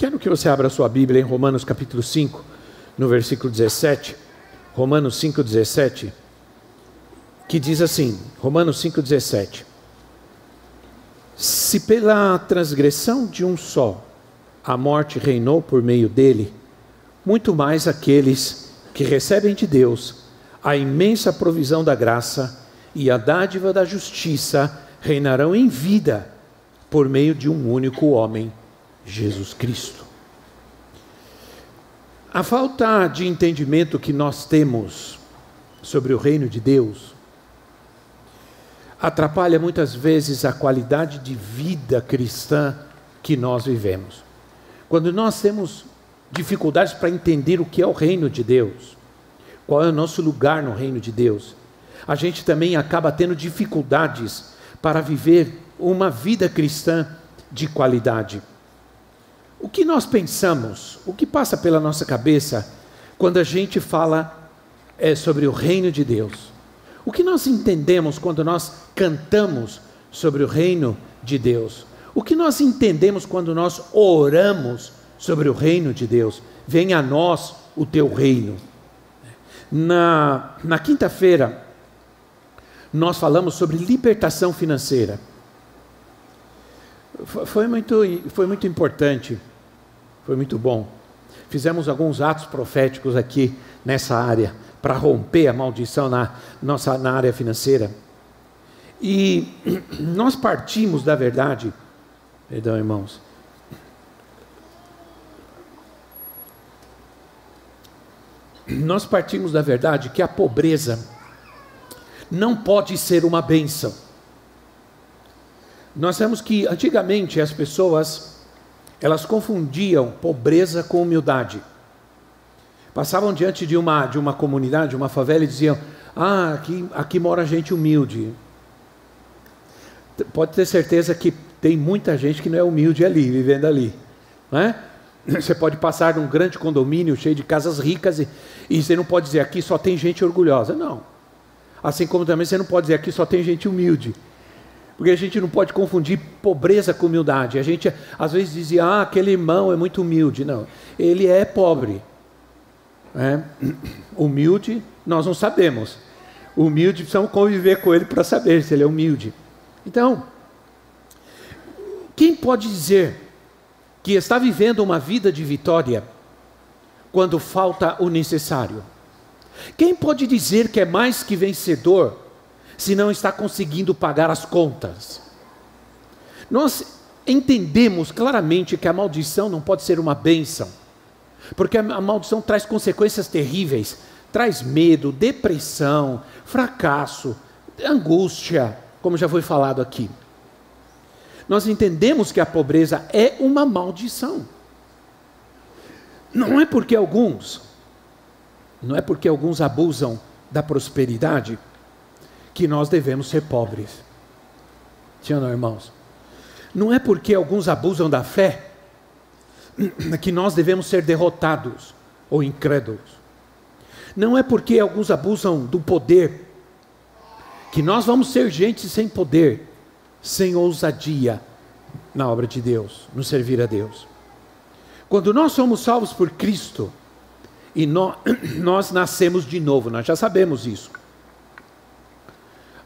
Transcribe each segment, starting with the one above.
Quero que você abra sua Bíblia em Romanos capítulo 5, no versículo 17. Romanos 5, 17. Que diz assim: Romanos 5, 17. Se pela transgressão de um só a morte reinou por meio dele, muito mais aqueles que recebem de Deus a imensa provisão da graça e a dádiva da justiça reinarão em vida por meio de um único homem Jesus Cristo. A falta de entendimento que nós temos sobre o reino de Deus atrapalha muitas vezes a qualidade de vida cristã que nós vivemos. Quando nós temos dificuldades para entender o que é o reino de Deus, qual é o nosso lugar no reino de Deus, a gente também acaba tendo dificuldades para viver uma vida cristã de qualidade. O que nós pensamos, o que passa pela nossa cabeça quando a gente fala é, sobre o reino de Deus? O que nós entendemos quando nós cantamos sobre o reino de Deus? O que nós entendemos quando nós oramos sobre o reino de Deus? Venha a nós o teu reino. Na, na quinta-feira, nós falamos sobre libertação financeira. Foi muito, foi muito importante foi muito bom. Fizemos alguns atos proféticos aqui nessa área para romper a maldição na nossa na área financeira. E nós partimos da verdade, perdão, irmãos. Nós partimos da verdade que a pobreza não pode ser uma benção. Nós sabemos que antigamente as pessoas elas confundiam pobreza com humildade. Passavam diante de uma, de uma comunidade, de uma favela, e diziam: Ah, aqui, aqui mora gente humilde. Pode ter certeza que tem muita gente que não é humilde ali, vivendo ali. Não é? Você pode passar num grande condomínio cheio de casas ricas e, e você não pode dizer aqui só tem gente orgulhosa. Não. Assim como também você não pode dizer aqui só tem gente humilde. Porque a gente não pode confundir pobreza com humildade. A gente às vezes dizia, ah, aquele irmão é muito humilde. Não, ele é pobre. É. Humilde, nós não sabemos. Humilde, precisamos conviver com ele para saber se ele é humilde. Então, quem pode dizer que está vivendo uma vida de vitória quando falta o necessário? Quem pode dizer que é mais que vencedor se não está conseguindo pagar as contas. Nós entendemos claramente que a maldição não pode ser uma bênção, porque a maldição traz consequências terríveis, traz medo, depressão, fracasso, angústia, como já foi falado aqui. Nós entendemos que a pobreza é uma maldição. Não é porque alguns, não é porque alguns abusam da prosperidade que nós devemos ser pobres. Sim não, irmãos? Não é porque alguns abusam da fé que nós devemos ser derrotados ou incrédulos. Não é porque alguns abusam do poder que nós vamos ser gente sem poder, sem ousadia na obra de Deus, no servir a Deus. Quando nós somos salvos por Cristo e nós nascemos de novo, nós já sabemos isso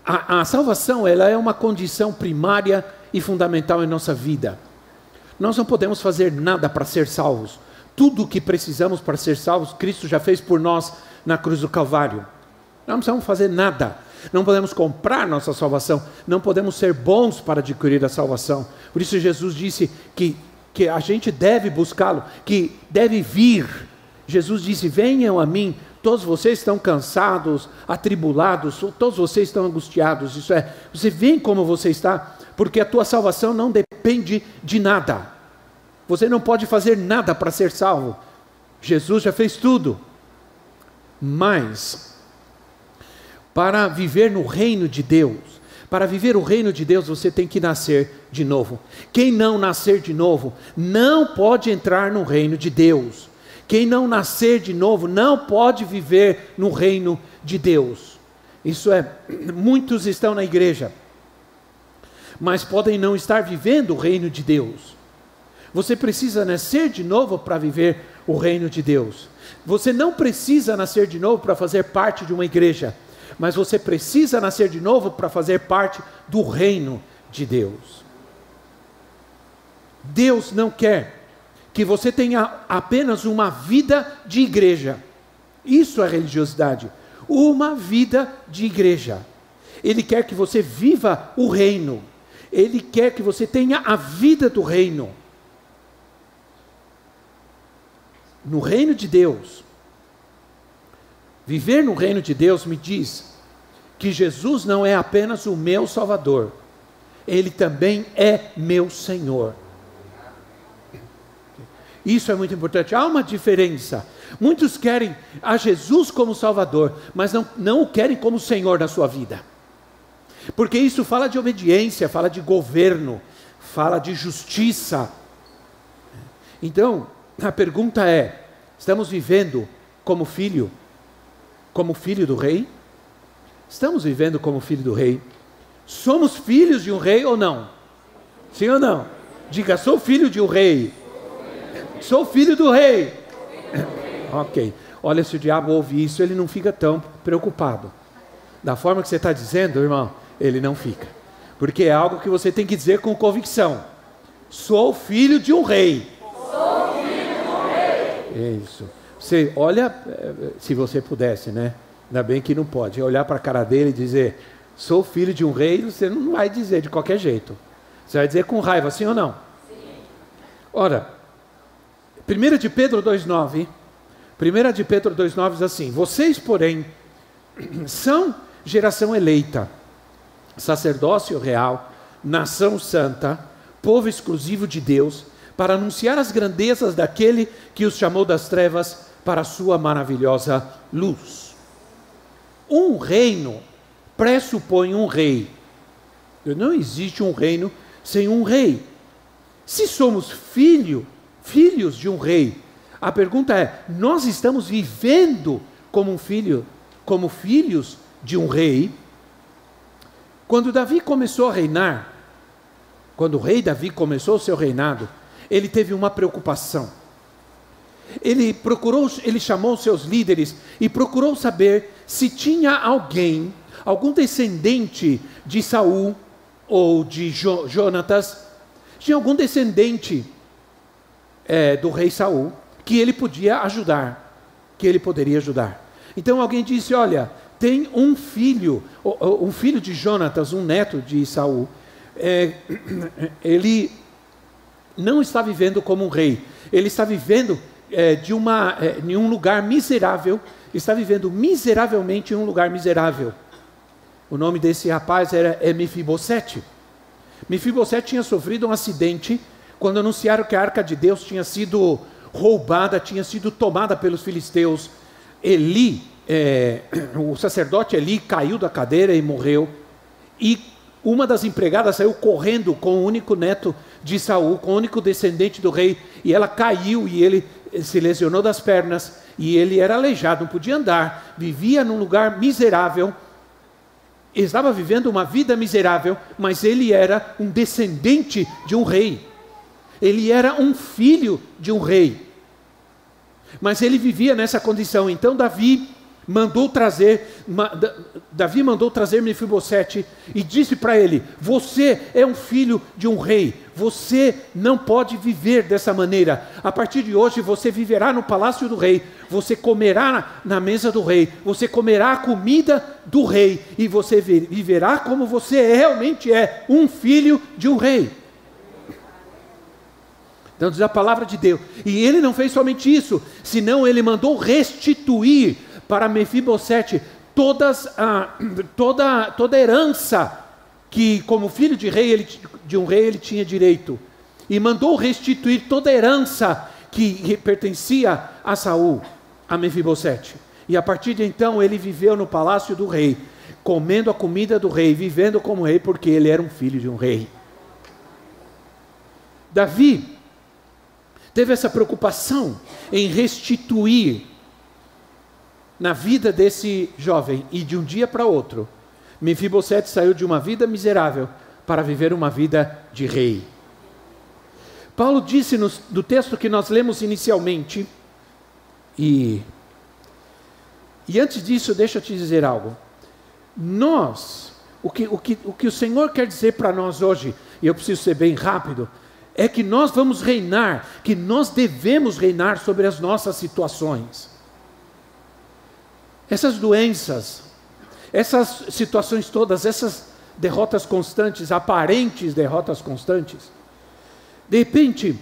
a, a salvação ela é uma condição primária e fundamental em nossa vida. Nós não podemos fazer nada para ser salvos. Tudo o que precisamos para ser salvos, Cristo já fez por nós na cruz do Calvário. Não precisamos fazer nada. Não podemos comprar nossa salvação. Não podemos ser bons para adquirir a salvação. Por isso, Jesus disse que, que a gente deve buscá-lo, que deve vir. Jesus disse: Venham a mim todos vocês estão cansados, atribulados, todos vocês estão angustiados. Isso é, você vem como você está, porque a tua salvação não depende de nada. Você não pode fazer nada para ser salvo. Jesus já fez tudo. Mas, para viver no reino de Deus, para viver o reino de Deus, você tem que nascer de novo. Quem não nascer de novo, não pode entrar no reino de Deus. Quem não nascer de novo, não pode viver no reino de Deus. Isso é, muitos estão na igreja, mas podem não estar vivendo o reino de Deus. Você precisa nascer de novo para viver o reino de Deus. Você não precisa nascer de novo para fazer parte de uma igreja, mas você precisa nascer de novo para fazer parte do reino de Deus. Deus não quer que você tenha apenas uma vida de igreja. Isso é religiosidade. Uma vida de igreja. Ele quer que você viva o reino. Ele quer que você tenha a vida do reino. No reino de Deus, viver no reino de Deus me diz que Jesus não é apenas o meu Salvador, ele também é meu Senhor. Isso é muito importante. Há uma diferença. Muitos querem a Jesus como Salvador, mas não, não o querem como Senhor na sua vida. Porque isso fala de obediência, fala de governo, fala de justiça. Então, a pergunta é: estamos vivendo como filho, como filho do rei? Estamos vivendo como filho do rei? Somos filhos de um rei ou não? Sim ou não? Diga, sou filho de um rei. Sou filho do rei. ok. Olha, se o diabo ouve isso, ele não fica tão preocupado. Da forma que você está dizendo, irmão, ele não fica. Porque é algo que você tem que dizer com convicção. Sou filho de um rei. Sou filho de um rei. Isso. Você olha, eh, se você pudesse, né? Ainda bem que não pode. Olhar para a cara dele e dizer, sou filho de um rei, você não vai dizer de qualquer jeito. Você vai dizer com raiva, sim ou não? Sim. Ora, 1 de Pedro 2,9. 1 de Pedro 2,9 diz assim: Vocês, porém, são geração eleita, sacerdócio real, nação santa, povo exclusivo de Deus, para anunciar as grandezas daquele que os chamou das trevas para a sua maravilhosa luz. Um reino pressupõe um rei. Não existe um reino sem um rei. Se somos filho filhos de um rei. A pergunta é: nós estamos vivendo como um filho, como filhos de um rei? Quando Davi começou a reinar, quando o rei Davi começou o seu reinado, ele teve uma preocupação. Ele procurou, ele chamou seus líderes e procurou saber se tinha alguém, algum descendente de Saul ou de jo, Jonatas, tinha algum descendente é, do rei Saul que ele podia ajudar, que ele poderia ajudar. Então alguém disse: Olha, tem um filho, um filho de Jonatas, um neto de Saul. É, ele não está vivendo como um rei, ele está vivendo é, de uma, é, em um lugar miserável, está vivendo miseravelmente em um lugar miserável. O nome desse rapaz era é Mefibosete. Mefibosete tinha sofrido um acidente quando anunciaram que a arca de Deus tinha sido roubada, tinha sido tomada pelos filisteus, Eli, é, o sacerdote Eli, caiu da cadeira e morreu. E uma das empregadas saiu correndo com o único neto de Saul, com o único descendente do rei, e ela caiu e ele se lesionou das pernas, e ele era aleijado, não podia andar, vivia num lugar miserável, estava vivendo uma vida miserável, mas ele era um descendente de um rei ele era um filho de um rei. Mas ele vivia nessa condição. Então Davi mandou trazer Davi mandou trazer Mefibosete e disse para ele: "Você é um filho de um rei. Você não pode viver dessa maneira. A partir de hoje você viverá no palácio do rei. Você comerá na mesa do rei. Você comerá a comida do rei e você viverá como você realmente é, um filho de um rei." Então diz a palavra de Deus. E ele não fez somente isso, senão ele mandou restituir para Mefibosete todas a, toda, toda a herança que, como filho de rei, ele, de um rei, ele tinha direito. E mandou restituir toda a herança que pertencia a Saul, a Mefibosete. E a partir de então ele viveu no palácio do rei, comendo a comida do rei, vivendo como rei, porque ele era um filho de um rei. Davi teve essa preocupação em restituir na vida desse jovem e de um dia para outro, Mefibosete saiu de uma vida miserável para viver uma vida de rei. Paulo disse no, do texto que nós lemos inicialmente, e, e antes disso, deixa eu te dizer algo. Nós, o que o, que, o, que o Senhor quer dizer para nós hoje, e eu preciso ser bem rápido, é que nós vamos reinar, que nós devemos reinar sobre as nossas situações. Essas doenças, essas situações todas, essas derrotas constantes, aparentes derrotas constantes, de repente,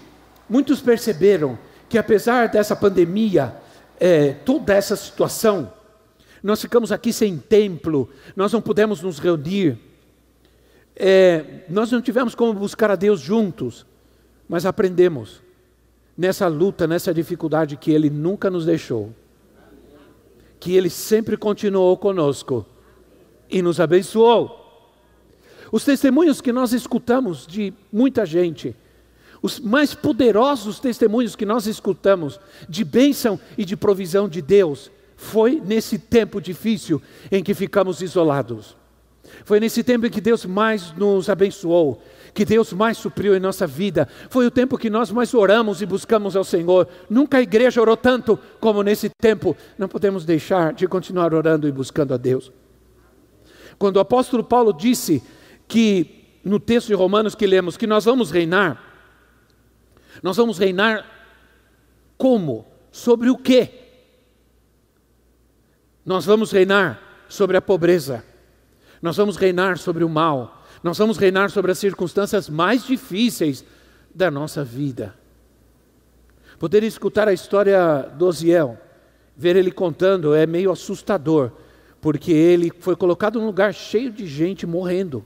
muitos perceberam que apesar dessa pandemia, é, toda essa situação, nós ficamos aqui sem templo, nós não pudemos nos reunir, é, nós não tivemos como buscar a Deus juntos, mas aprendemos nessa luta, nessa dificuldade que Ele nunca nos deixou, que Ele sempre continuou conosco e nos abençoou. Os testemunhos que nós escutamos de muita gente, os mais poderosos testemunhos que nós escutamos de bênção e de provisão de Deus foi nesse tempo difícil em que ficamos isolados. Foi nesse tempo em que Deus mais nos abençoou, que Deus mais supriu em nossa vida. Foi o tempo que nós mais oramos e buscamos ao Senhor. Nunca a igreja orou tanto como nesse tempo. Não podemos deixar de continuar orando e buscando a Deus. Quando o apóstolo Paulo disse que, no texto de Romanos que lemos, que nós vamos reinar, nós vamos reinar como? Sobre o quê? Nós vamos reinar sobre a pobreza. Nós vamos reinar sobre o mal. Nós vamos reinar sobre as circunstâncias mais difíceis da nossa vida. Poder escutar a história do Osiel, ver ele contando, é meio assustador, porque ele foi colocado num lugar cheio de gente morrendo.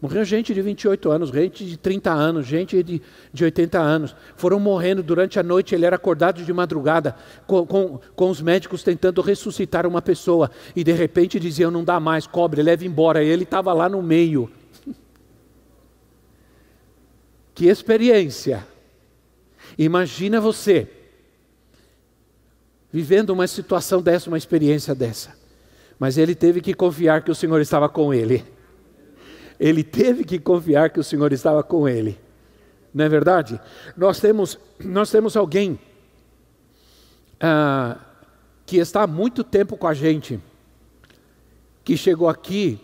Morreu gente de 28 anos, gente de 30 anos, gente de, de 80 anos. Foram morrendo durante a noite. Ele era acordado de madrugada com, com, com os médicos tentando ressuscitar uma pessoa. E de repente diziam: Não dá mais, cobre, leve embora. E ele estava lá no meio. que experiência! Imagina você vivendo uma situação dessa, uma experiência dessa. Mas ele teve que confiar que o Senhor estava com ele ele teve que confiar que o Senhor estava com ele. Não é verdade? Nós temos, nós temos alguém ah, que está há muito tempo com a gente, que chegou aqui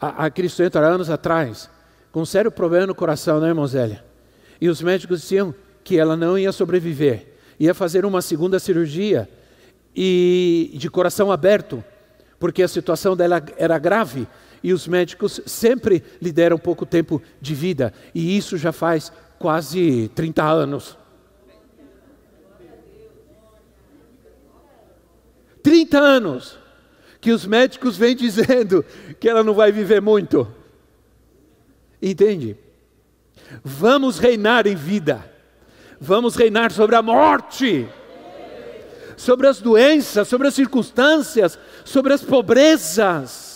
a, a Cristo entra anos atrás, com um sério problema no coração, né, irmã Zélia? E os médicos diziam que ela não ia sobreviver, ia fazer uma segunda cirurgia e de coração aberto, porque a situação dela era grave e os médicos sempre lhe deram pouco tempo de vida, e isso já faz quase 30 anos. 30 anos que os médicos vêm dizendo que ela não vai viver muito. Entende? Vamos reinar em vida, vamos reinar sobre a morte, sobre as doenças, sobre as circunstâncias, sobre as pobrezas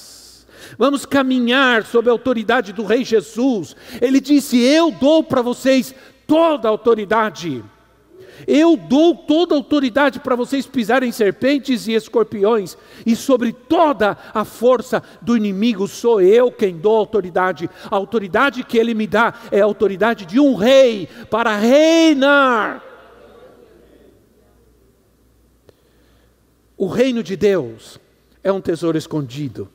vamos caminhar sob a autoridade do Rei Jesus. Ele disse: Eu dou para vocês toda a autoridade. Eu dou toda a autoridade para vocês pisarem serpentes e escorpiões, e sobre toda a força do inimigo sou eu quem dou autoridade. A autoridade que ele me dá é a autoridade de um rei para reinar. O reino de Deus é um tesouro escondido.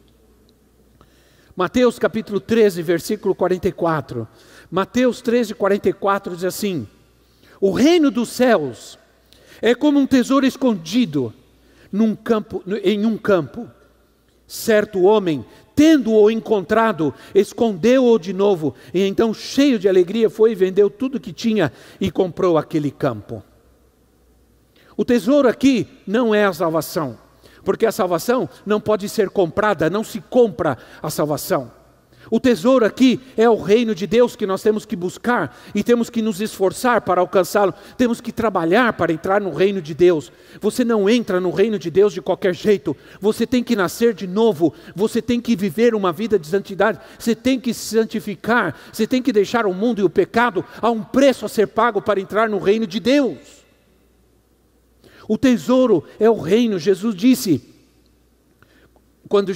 Mateus capítulo 13, versículo 44. Mateus 13, 44 diz assim: O reino dos céus é como um tesouro escondido num campo, em um campo. Certo homem, tendo-o encontrado, escondeu-o de novo, e então, cheio de alegria, foi e vendeu tudo que tinha e comprou aquele campo. O tesouro aqui não é a salvação porque a salvação não pode ser comprada, não se compra a salvação. O tesouro aqui é o reino de Deus que nós temos que buscar e temos que nos esforçar para alcançá-lo, temos que trabalhar para entrar no reino de Deus. Você não entra no reino de Deus de qualquer jeito, você tem que nascer de novo, você tem que viver uma vida de santidade, você tem que se santificar, você tem que deixar o mundo e o pecado a um preço a ser pago para entrar no reino de Deus. O tesouro é o reino, Jesus disse. Quando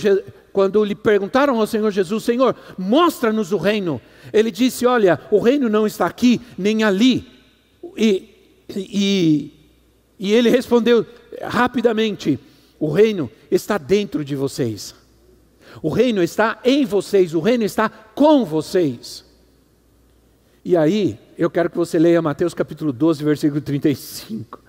quando lhe perguntaram ao Senhor Jesus, Senhor, mostra-nos o reino. Ele disse: Olha, o reino não está aqui nem ali. E, e, e ele respondeu rapidamente: O reino está dentro de vocês. O reino está em vocês, o reino está com vocês. E aí, eu quero que você leia Mateus capítulo 12, versículo 35.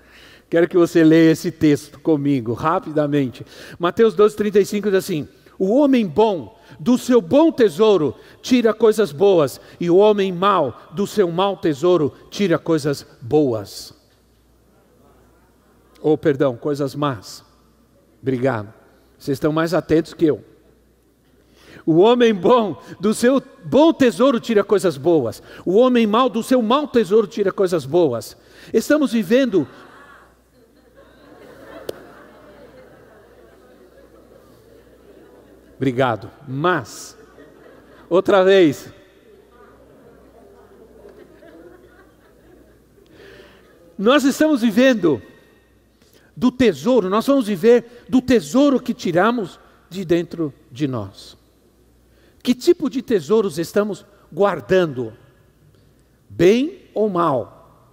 Quero que você leia esse texto comigo, rapidamente. Mateus 12, 35 diz assim: o homem bom do seu bom tesouro tira coisas boas, e o homem mau do seu mau tesouro tira coisas boas. Ou, oh, perdão, coisas más. Obrigado. Vocês estão mais atentos que eu. O homem bom do seu bom tesouro tira coisas boas. O homem mau do seu mau tesouro tira coisas boas. Estamos vivendo Obrigado. Mas, outra vez. Nós estamos vivendo do tesouro, nós vamos viver do tesouro que tiramos de dentro de nós. Que tipo de tesouros estamos guardando? Bem ou mal?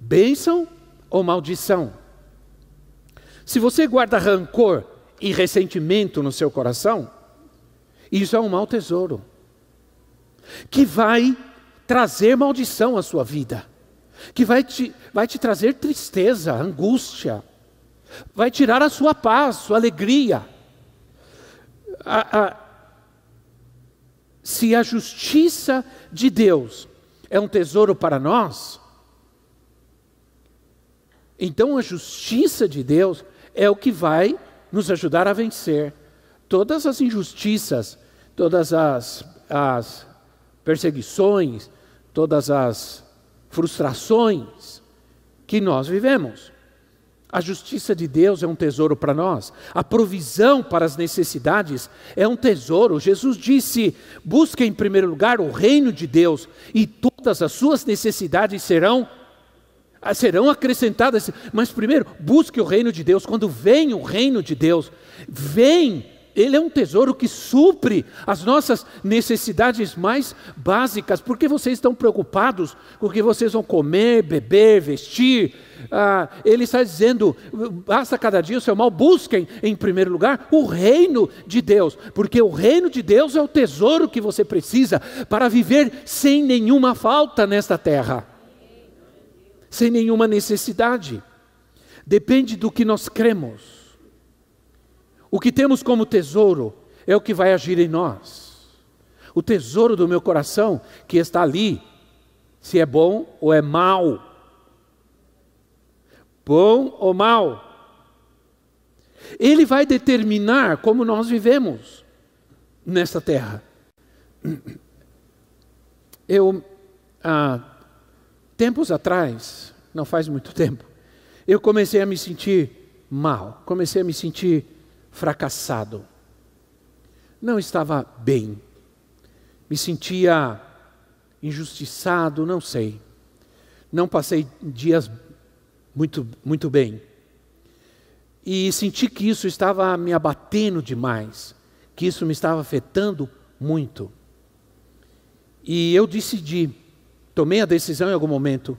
Bênção ou maldição? Se você guarda rancor, e ressentimento no seu coração, isso é um mau tesouro, que vai trazer maldição à sua vida, que vai te, vai te trazer tristeza, angústia, vai tirar a sua paz, sua alegria. A, a, se a justiça de Deus é um tesouro para nós, então a justiça de Deus é o que vai nos ajudar a vencer todas as injustiças, todas as, as perseguições, todas as frustrações que nós vivemos. A justiça de Deus é um tesouro para nós, a provisão para as necessidades é um tesouro. Jesus disse: busque em primeiro lugar o reino de Deus e todas as suas necessidades serão serão acrescentadas, mas primeiro, busque o reino de Deus. Quando vem o reino de Deus, vem, ele é um tesouro que supre as nossas necessidades mais básicas. Porque vocês estão preocupados com o que vocês vão comer, beber, vestir? Ah, ele está dizendo: basta cada dia o seu mal, busquem em primeiro lugar o reino de Deus, porque o reino de Deus é o tesouro que você precisa para viver sem nenhuma falta nesta terra sem nenhuma necessidade. Depende do que nós cremos. O que temos como tesouro é o que vai agir em nós. O tesouro do meu coração que está ali, se é bom ou é mal. Bom ou mal. Ele vai determinar como nós vivemos nesta terra. Eu, ah, Tempos atrás, não faz muito tempo, eu comecei a me sentir mal, comecei a me sentir fracassado. Não estava bem, me sentia injustiçado, não sei. Não passei dias muito, muito bem. E senti que isso estava me abatendo demais, que isso me estava afetando muito. E eu decidi tomei a decisão em algum momento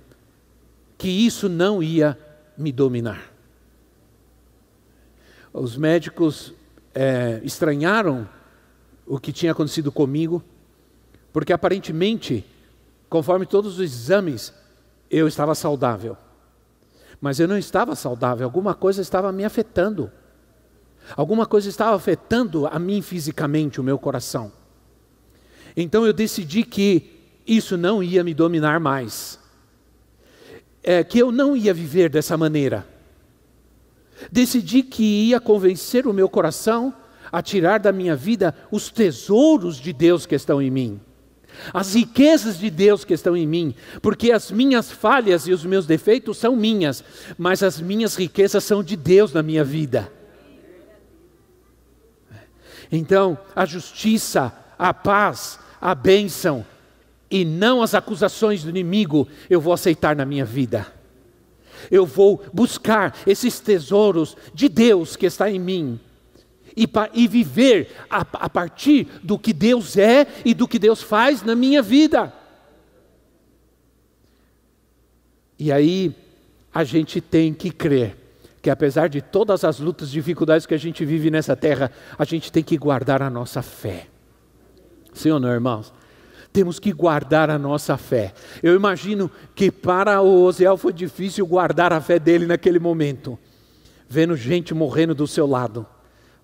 que isso não ia me dominar. Os médicos é, estranharam o que tinha acontecido comigo, porque aparentemente, conforme todos os exames, eu estava saudável. Mas eu não estava saudável, alguma coisa estava me afetando. Alguma coisa estava afetando a mim fisicamente, o meu coração. Então eu decidi que isso não ia me dominar mais. É, que eu não ia viver dessa maneira. Decidi que ia convencer o meu coração a tirar da minha vida os tesouros de Deus que estão em mim, as riquezas de Deus que estão em mim, porque as minhas falhas e os meus defeitos são minhas, mas as minhas riquezas são de Deus na minha vida. Então, a justiça, a paz, a bênção e não as acusações do inimigo eu vou aceitar na minha vida. Eu vou buscar esses tesouros de Deus que está em mim e, e viver a, a partir do que Deus é e do que Deus faz na minha vida. E aí a gente tem que crer que apesar de todas as lutas e dificuldades que a gente vive nessa terra, a gente tem que guardar a nossa fé. Sim ou não, irmãos? Temos que guardar a nossa fé. Eu imagino que para o Osiel foi difícil guardar a fé dele naquele momento, vendo gente morrendo do seu lado.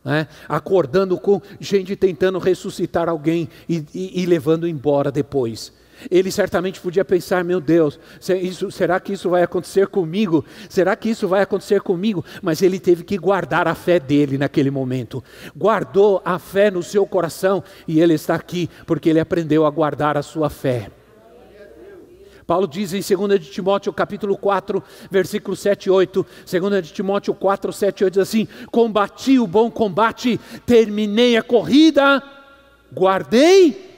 Né? acordando com gente tentando ressuscitar alguém e, e, e levando embora depois. Ele certamente podia pensar: meu Deus, será que isso vai acontecer comigo? Será que isso vai acontecer comigo? Mas ele teve que guardar a fé dele naquele momento. Guardou a fé no seu coração e ele está aqui porque ele aprendeu a guardar a sua fé. Paulo diz em 2 de Timóteo capítulo 4, versículo 7 e 8, 2 de Timóteo 4, 7 e 8 diz assim: Combati o bom combate, terminei a corrida, guardei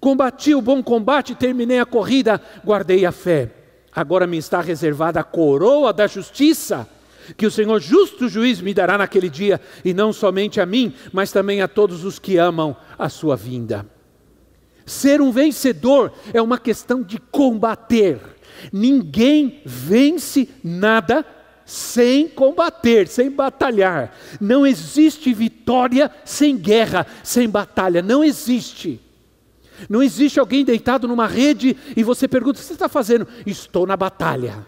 Combati o bom combate, terminei a corrida, guardei a fé. Agora me está reservada a coroa da justiça, que o Senhor justo juiz me dará naquele dia, e não somente a mim, mas também a todos os que amam a sua vinda. Ser um vencedor é uma questão de combater. Ninguém vence nada sem combater, sem batalhar. Não existe vitória sem guerra, sem batalha. Não existe. Não existe alguém deitado numa rede e você pergunta: o que você está fazendo? Estou na batalha.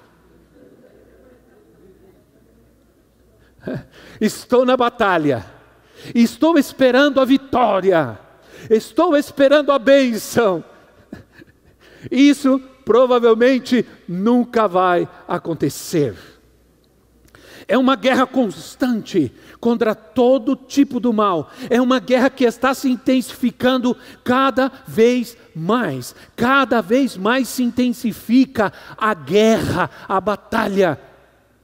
Estou na batalha. Estou esperando a vitória. Estou esperando a bênção. Isso provavelmente nunca vai acontecer. É uma guerra constante contra todo tipo do mal. É uma guerra que está se intensificando cada vez mais. Cada vez mais se intensifica a guerra, a batalha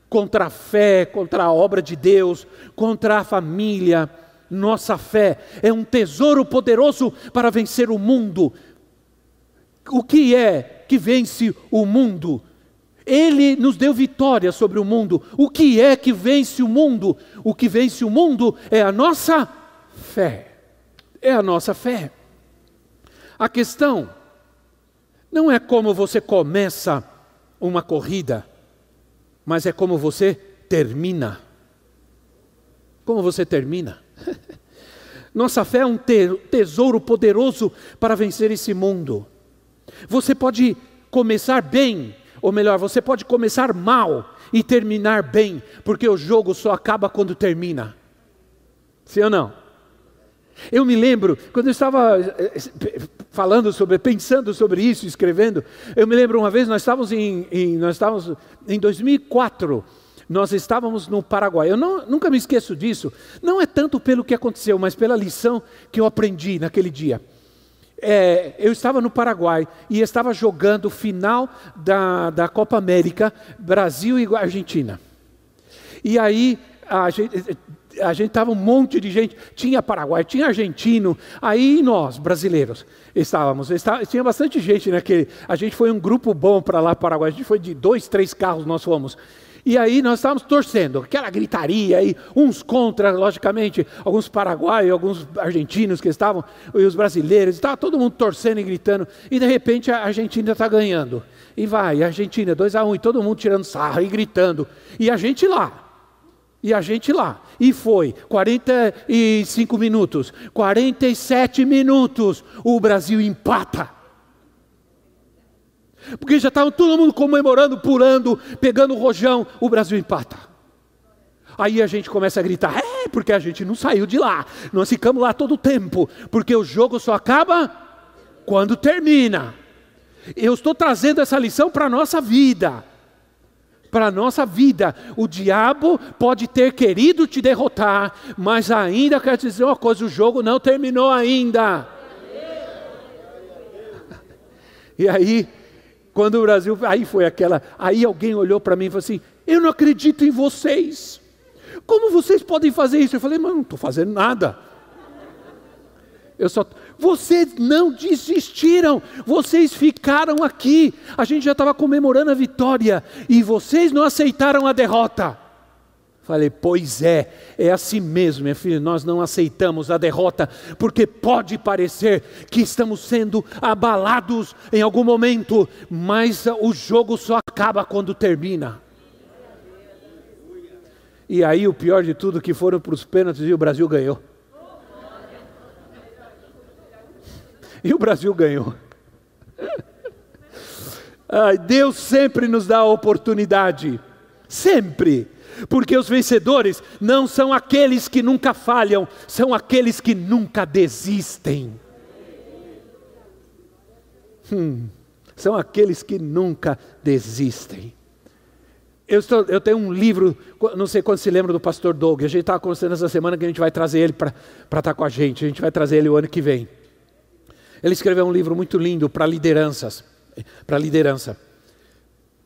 contra a fé, contra a obra de Deus, contra a família. Nossa fé é um tesouro poderoso para vencer o mundo. O que é que vence o mundo? Ele nos deu vitória sobre o mundo. O que é que vence o mundo? O que vence o mundo é a nossa fé. É a nossa fé. A questão não é como você começa uma corrida, mas é como você termina. Como você termina. Nossa fé é um tesouro poderoso para vencer esse mundo. Você pode começar bem, ou melhor, você pode começar mal e terminar bem, porque o jogo só acaba quando termina. Sim ou não? Eu me lembro, quando eu estava eh, eh, falando sobre, pensando sobre isso, escrevendo, eu me lembro uma vez, nós estávamos em, em nós estávamos em 2004, nós estávamos no Paraguai. Eu não, nunca me esqueço disso. Não é tanto pelo que aconteceu, mas pela lição que eu aprendi naquele dia é, eu estava no Paraguai e estava jogando o final da, da Copa América, Brasil e Argentina. E aí a gente a gente um monte de gente, tinha Paraguai, tinha argentino, aí nós, brasileiros, estávamos, estava, tinha bastante gente naquele, a gente foi um grupo bom para lá, Paraguai, a gente foi de dois, três carros, nós fomos, e aí nós estávamos torcendo, aquela gritaria aí, uns contra, logicamente, alguns paraguaios, alguns argentinos que estavam, e os brasileiros, estava todo mundo torcendo e gritando, e de repente a Argentina está ganhando. E vai, a Argentina, 2 a 1 um, e todo mundo tirando sarro e gritando. E a gente lá. E a gente lá. E foi, 45 minutos, 47 minutos, o Brasil empata. Porque já estava todo mundo comemorando, pulando, pegando o rojão, o Brasil empata. Aí a gente começa a gritar, é, porque a gente não saiu de lá, nós ficamos lá todo o tempo, porque o jogo só acaba quando termina. Eu estou trazendo essa lição para a nossa vida. para a nossa vida. O diabo pode ter querido te derrotar, mas ainda quer dizer uma coisa: o jogo não terminou ainda. E aí, quando o Brasil, aí foi aquela, aí alguém olhou para mim e falou assim: Eu não acredito em vocês. Como vocês podem fazer isso? Eu falei, mas não estou fazendo nada. Eu só, vocês não desistiram, vocês ficaram aqui. A gente já estava comemorando a vitória e vocês não aceitaram a derrota. Falei, pois é, é assim mesmo, minha filha, nós não aceitamos a derrota, porque pode parecer que estamos sendo abalados em algum momento, mas o jogo só acaba quando termina. E aí o pior de tudo que foram para os pênaltis e o Brasil ganhou. E o Brasil ganhou. Ai, Deus sempre nos dá a oportunidade. Sempre. Porque os vencedores não são aqueles que nunca falham, são aqueles que nunca desistem. Hum, são aqueles que nunca desistem. Eu, estou, eu, tenho um livro, não sei quando se lembra do pastor Doug, a gente estava conversando essa semana que a gente vai trazer ele para estar tá com a gente, a gente vai trazer ele o ano que vem. Ele escreveu um livro muito lindo para lideranças, para liderança.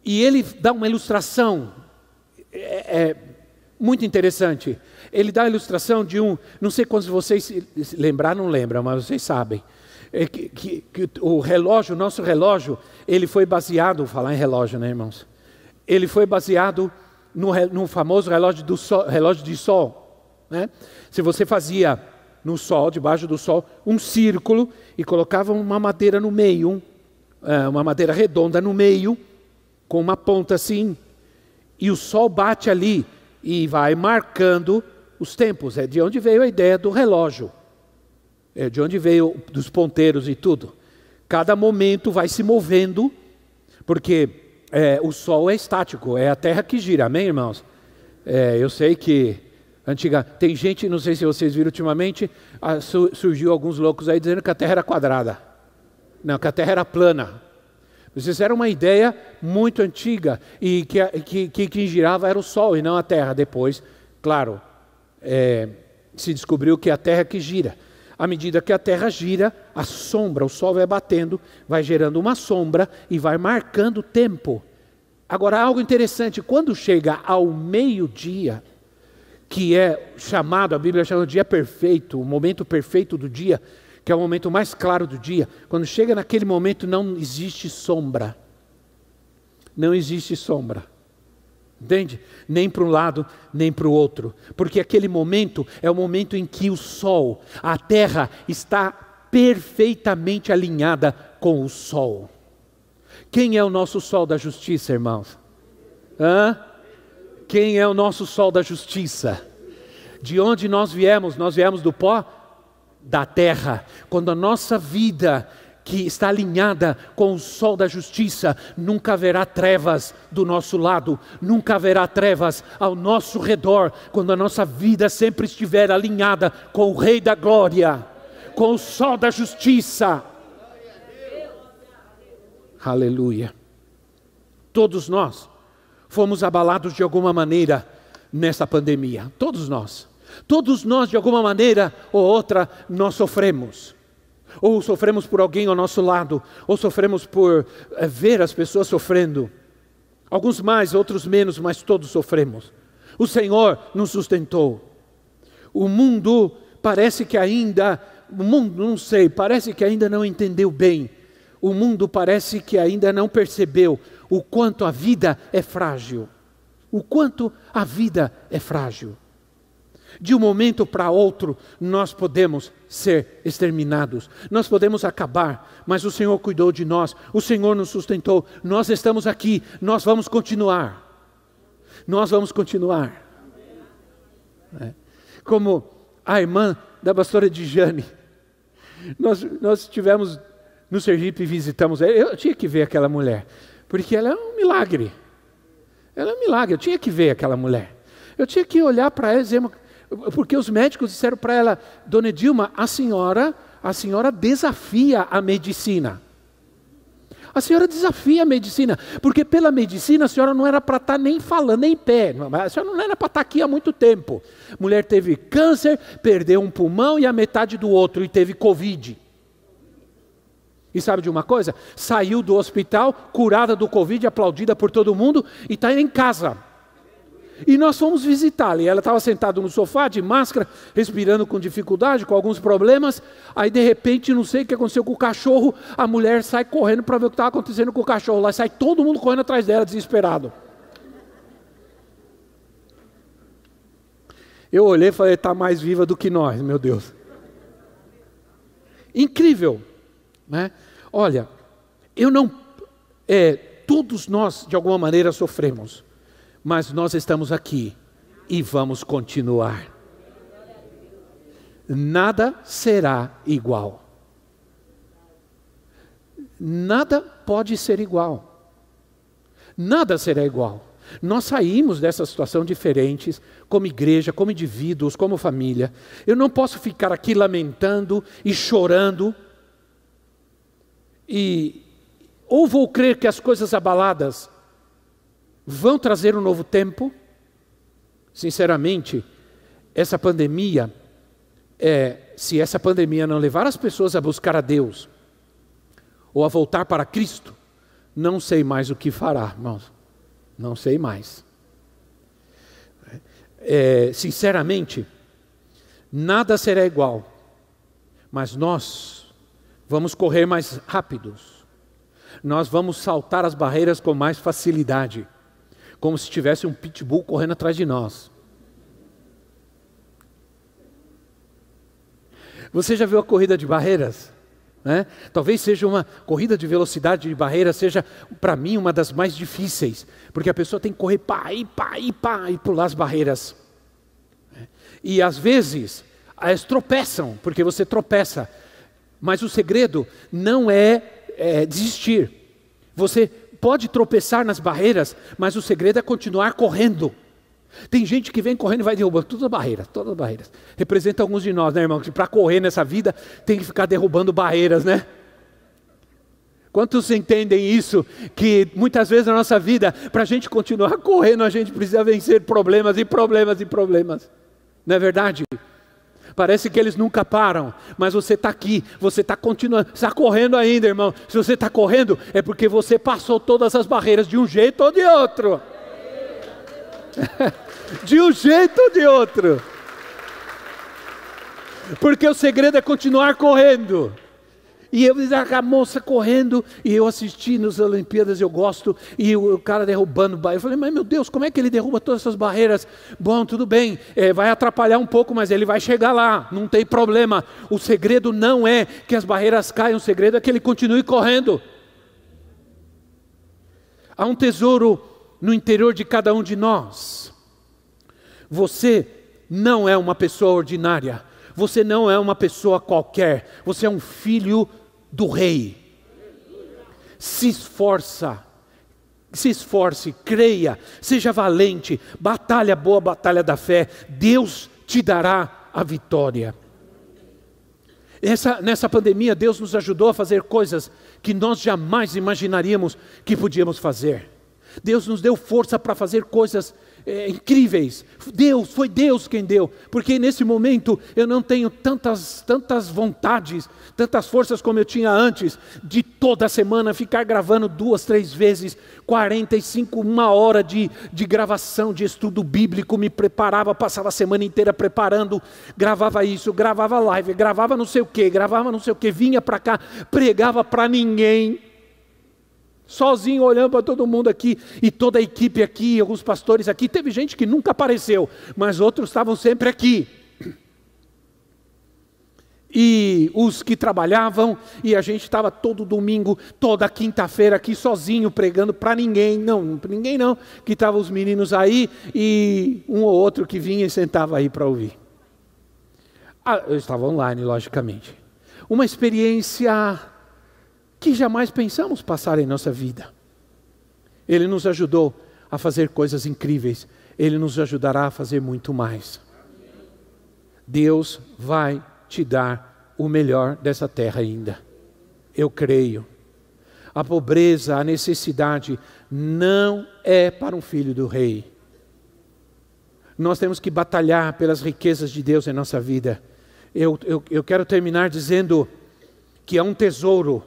E ele dá uma ilustração é, é, muito interessante. Ele dá a ilustração de um, não sei quantos de vocês lembrar, não lembram, mas vocês sabem. É que, que, que, o relógio, o nosso relógio, ele foi baseado, falar em relógio, né, irmãos? Ele foi baseado no, no famoso relógio, do sol, relógio de sol. Né? Se você fazia no sol, debaixo do sol, um círculo e colocava uma madeira no meio, é, uma madeira redonda no meio, com uma ponta assim, e o sol bate ali e vai marcando os tempos. É de onde veio a ideia do relógio, é de onde veio dos ponteiros e tudo. Cada momento vai se movendo, porque é, o sol é estático, é a terra que gira, amém, irmãos? É, eu sei que Antiga, tem gente, não sei se vocês viram ultimamente, surgiu alguns loucos aí dizendo que a Terra era quadrada. Não, que a Terra era plana. Vocês eram uma ideia muito antiga e que, que, que girava era o Sol e não a Terra. Depois, claro, é, se descobriu que é a Terra que gira. À medida que a Terra gira, a sombra, o Sol vai batendo, vai gerando uma sombra e vai marcando o tempo. Agora, algo interessante, quando chega ao meio-dia, que é chamado, a Bíblia chama de dia perfeito, o momento perfeito do dia, que é o momento mais claro do dia. Quando chega naquele momento, não existe sombra. Não existe sombra. Entende? Nem para um lado, nem para o outro. Porque aquele momento é o momento em que o sol, a terra, está perfeitamente alinhada com o sol. Quem é o nosso sol da justiça, irmãos? Hã? Quem é o nosso sol da justiça? De onde nós viemos? Nós viemos do pó da terra. Quando a nossa vida que está alinhada com o sol da justiça, nunca haverá trevas do nosso lado, nunca haverá trevas ao nosso redor, quando a nossa vida sempre estiver alinhada com o Rei da Glória, com o sol da justiça. Aleluia. Todos nós fomos abalados de alguma maneira nessa pandemia. Todos nós. Todos nós, de alguma maneira ou outra, nós sofremos. Ou sofremos por alguém ao nosso lado, ou sofremos por é, ver as pessoas sofrendo. Alguns mais, outros menos, mas todos sofremos. O Senhor nos sustentou. O mundo parece que ainda, o mundo, não sei, parece que ainda não entendeu bem. O mundo parece que ainda não percebeu o quanto a vida é frágil. O quanto a vida é frágil. De um momento para outro, nós podemos ser exterminados, nós podemos acabar, mas o Senhor cuidou de nós, o Senhor nos sustentou, nós estamos aqui, nós vamos continuar. Nós vamos continuar. É. Como a irmã da pastora Dijane, nós, nós estivemos no Sergipe e visitamos, eu tinha que ver aquela mulher. Porque ela é um milagre. Ela é um milagre. Eu tinha que ver aquela mulher. Eu tinha que olhar para ela e dizer, porque os médicos disseram para ela, Dona Dilma, a senhora, a senhora desafia a medicina. A senhora desafia a medicina, porque pela medicina a senhora não era para estar tá nem falando, nem em pé, a senhora não era para estar tá aqui há muito tempo. Mulher teve câncer, perdeu um pulmão e a metade do outro, e teve Covid. E sabe de uma coisa? Saiu do hospital, curada do Covid, aplaudida por todo mundo, e está em casa. E nós fomos visitá-la. E ela estava sentada no sofá, de máscara, respirando com dificuldade, com alguns problemas. Aí, de repente, não sei o que aconteceu com o cachorro. A mulher sai correndo para ver o que estava acontecendo com o cachorro. Lá sai todo mundo correndo atrás dela, desesperado. Eu olhei e falei: está mais viva do que nós, meu Deus. Incrível, né? Olha, eu não. É, todos nós, de alguma maneira, sofremos mas nós estamos aqui e vamos continuar. Nada será igual. Nada pode ser igual. Nada será igual. Nós saímos dessa situação diferentes, como igreja, como indivíduos, como família. Eu não posso ficar aqui lamentando e chorando. E ou vou crer que as coisas abaladas vão trazer um novo tempo. Sinceramente, essa pandemia, é, se essa pandemia não levar as pessoas a buscar a Deus ou a voltar para Cristo, não sei mais o que fará, irmãos. Não sei mais. É, sinceramente, nada será igual, mas nós vamos correr mais rápidos, nós vamos saltar as barreiras com mais facilidade como se tivesse um pitbull correndo atrás de nós. Você já viu a corrida de barreiras? Né? Talvez seja uma corrida de velocidade de barreira, seja para mim uma das mais difíceis, porque a pessoa tem que correr pá e pá e pá e pular as barreiras. E às vezes elas tropeçam, porque você tropeça, mas o segredo não é, é desistir. Você pode tropeçar nas barreiras, mas o segredo é continuar correndo. Tem gente que vem correndo e vai derrubando todas as barreiras, todas as barreiras. Representa alguns de nós, né, irmão? Que para correr nessa vida tem que ficar derrubando barreiras, né? Quantos entendem isso? Que muitas vezes na nossa vida, para a gente continuar correndo, a gente precisa vencer problemas e problemas e problemas. Não é verdade? Parece que eles nunca param, mas você está aqui, você está continuando, está correndo ainda, irmão. Se você está correndo, é porque você passou todas as barreiras de um jeito ou de outro. de um jeito ou de outro. Porque o segredo é continuar correndo. E eu a moça correndo, e eu assisti nas Olimpíadas, eu gosto, e o, cara derrubando barreiras. Eu falei, mas meu Deus, como é que ele derruba todas essas barreiras? Bom, tudo bem, é, vai atrapalhar um pouco, mas ele vai chegar lá, não tem problema. O segredo não é que as barreiras caiam, o segredo é que ele continue correndo. Há um tesouro no interior de cada um de nós. Você não é uma pessoa ordinária. Você não é uma pessoa qualquer. Você é um filho do rei. Se esforça, se esforce, creia, seja valente, batalha boa, batalha da fé. Deus te dará a vitória. Essa, nessa pandemia, Deus nos ajudou a fazer coisas que nós jamais imaginaríamos que podíamos fazer. Deus nos deu força para fazer coisas é, incríveis. Deus, foi Deus quem deu, porque nesse momento eu não tenho tantas, tantas vontades, tantas forças como eu tinha antes, de toda semana ficar gravando duas, três vezes, 45, uma hora de, de gravação, de estudo bíblico, me preparava, passava a semana inteira preparando, gravava isso, gravava live, gravava não sei o que, gravava não sei o que, vinha para cá, pregava para ninguém sozinho olhando para todo mundo aqui e toda a equipe aqui, alguns pastores aqui. Teve gente que nunca apareceu, mas outros estavam sempre aqui. E os que trabalhavam, e a gente estava todo domingo, toda quinta-feira aqui sozinho pregando para ninguém, não, para ninguém não, que estavam os meninos aí e um ou outro que vinha e sentava aí para ouvir. Ah, eu estava online, logicamente. Uma experiência que jamais pensamos passar em nossa vida. Ele nos ajudou a fazer coisas incríveis, ele nos ajudará a fazer muito mais. Deus vai te dar o melhor dessa terra ainda. Eu creio. a pobreza, a necessidade, não é para um filho do rei. Nós temos que batalhar pelas riquezas de Deus em nossa vida. Eu, eu, eu quero terminar dizendo que há um tesouro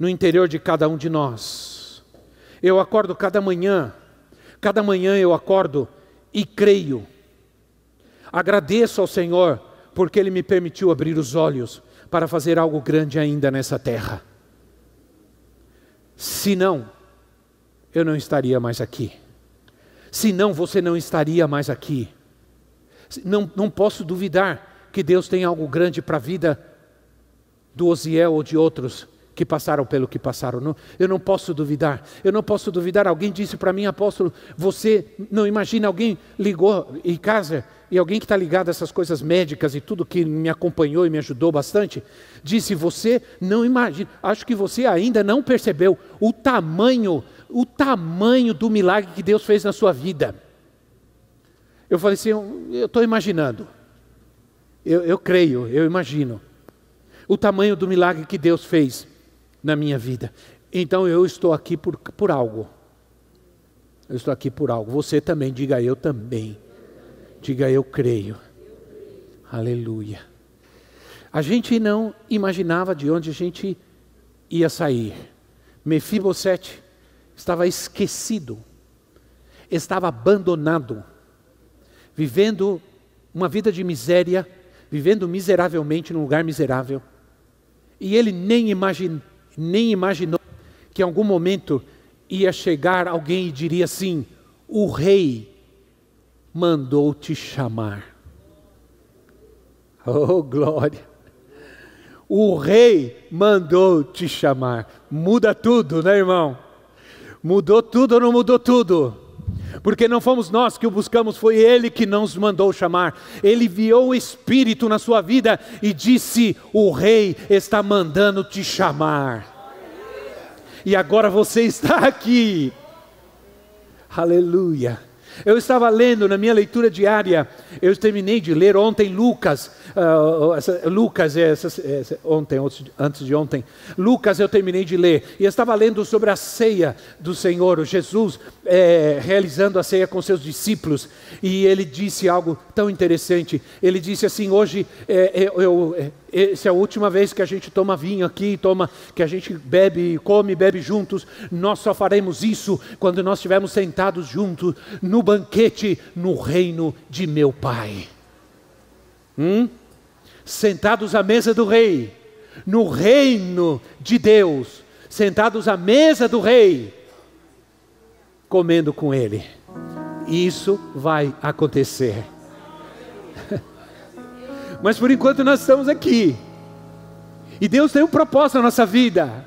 no interior de cada um de nós. Eu acordo cada manhã, cada manhã eu acordo e creio. Agradeço ao Senhor porque Ele me permitiu abrir os olhos para fazer algo grande ainda nessa terra. Se não, eu não estaria mais aqui. Se não, você não estaria mais aqui. Não, não posso duvidar que Deus tem algo grande para a vida do Osiel ou de outros que passaram pelo que passaram. Não, eu não posso duvidar. Eu não posso duvidar. Alguém disse para mim, apóstolo, você não imagina alguém ligou em casa e alguém que está ligado a essas coisas médicas e tudo que me acompanhou e me ajudou bastante, disse: você não imagina. Acho que você ainda não percebeu o tamanho, o tamanho do milagre que Deus fez na sua vida. Eu falei assim, eu estou imaginando. Eu, eu creio, eu imagino o tamanho do milagre que Deus fez na minha vida. Então eu estou aqui por, por algo. Eu estou aqui por algo. Você também, diga eu também. Diga eu creio. Aleluia. A gente não imaginava de onde a gente ia sair. Mefibosete estava esquecido, estava abandonado, vivendo uma vida de miséria, vivendo miseravelmente num lugar miserável. E ele nem, imagine, nem imaginou que em algum momento ia chegar alguém e diria assim: O rei mandou te chamar. Oh, glória! O rei mandou te chamar. Muda tudo, né, irmão? Mudou tudo ou não mudou tudo? porque não fomos nós que o buscamos, foi Ele que nos mandou chamar. Ele enviou o Espírito na sua vida e disse: O Rei está mandando te chamar. E agora você está aqui. Aleluia. Eu estava lendo na minha leitura diária, eu terminei de ler ontem Lucas, uh, essa, Lucas, é, essa, essa, ontem, antes de ontem, Lucas eu terminei de ler, e estava lendo sobre a ceia do Senhor, Jesus é, realizando a ceia com seus discípulos, e ele disse algo tão interessante, ele disse assim, hoje é, é eu, essa é a última vez que a gente toma vinho aqui, toma, que a gente bebe, come, bebe juntos. Nós só faremos isso quando nós estivermos sentados juntos no banquete no reino de meu Pai. Hum? Sentados à mesa do Rei, no reino de Deus, sentados à mesa do Rei, comendo com Ele. Isso vai acontecer. Mas por enquanto nós estamos aqui. E Deus tem um propósito na nossa vida.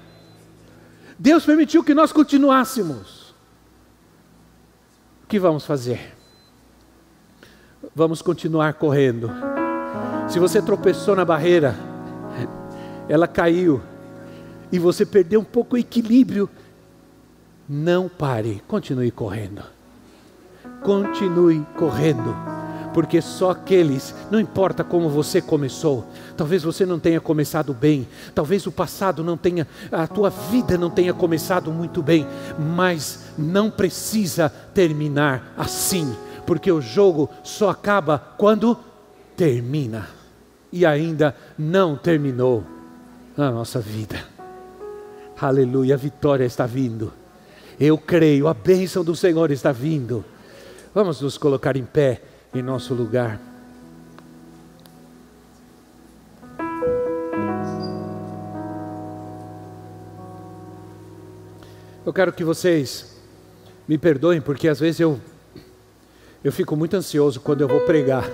Deus permitiu que nós continuássemos. O que vamos fazer? Vamos continuar correndo. Se você tropeçou na barreira, ela caiu, e você perdeu um pouco o equilíbrio, não pare, continue correndo. Continue correndo porque só aqueles, não importa como você começou, talvez você não tenha começado bem, talvez o passado não tenha, a tua vida não tenha começado muito bem, mas não precisa terminar assim, porque o jogo só acaba quando termina, e ainda não terminou a nossa vida. Aleluia, a vitória está vindo. Eu creio, a bênção do Senhor está vindo. Vamos nos colocar em pé em nosso lugar. Eu quero que vocês me perdoem, porque às vezes eu, eu fico muito ansioso quando eu vou pregar.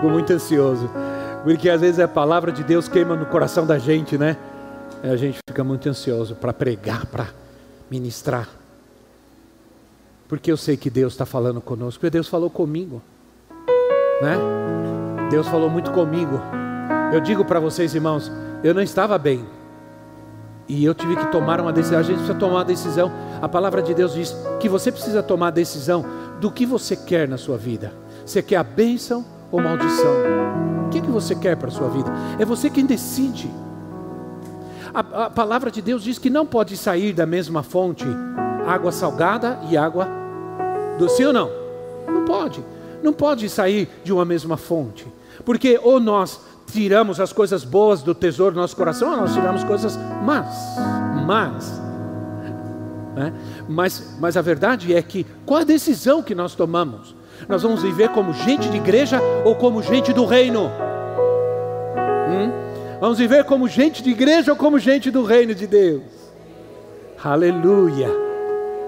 fico muito ansioso. Porque às vezes a palavra de Deus queima no coração da gente, né? A gente fica muito ansioso para pregar, para ministrar. Porque eu sei que Deus está falando conosco, porque Deus falou comigo, né? Deus falou muito comigo. Eu digo para vocês, irmãos, eu não estava bem. E eu tive que tomar uma decisão. A gente precisa tomar uma decisão. A palavra de Deus diz que você precisa tomar a decisão do que você quer na sua vida. Você quer a bênção ou maldição? O que, que você quer para a sua vida? É você quem decide. A, a palavra de Deus diz que não pode sair da mesma fonte água salgada e água doce ou não? Não pode. Não pode sair de uma mesma fonte. Porque ou nós tiramos as coisas boas do tesouro do nosso coração, ou nós tiramos coisas más. Más. Né? Mas, mas a verdade é que qual a decisão que nós tomamos? Nós vamos viver como gente de igreja ou como gente do reino? Hum? Vamos viver como gente de igreja ou como gente do reino de Deus? Aleluia!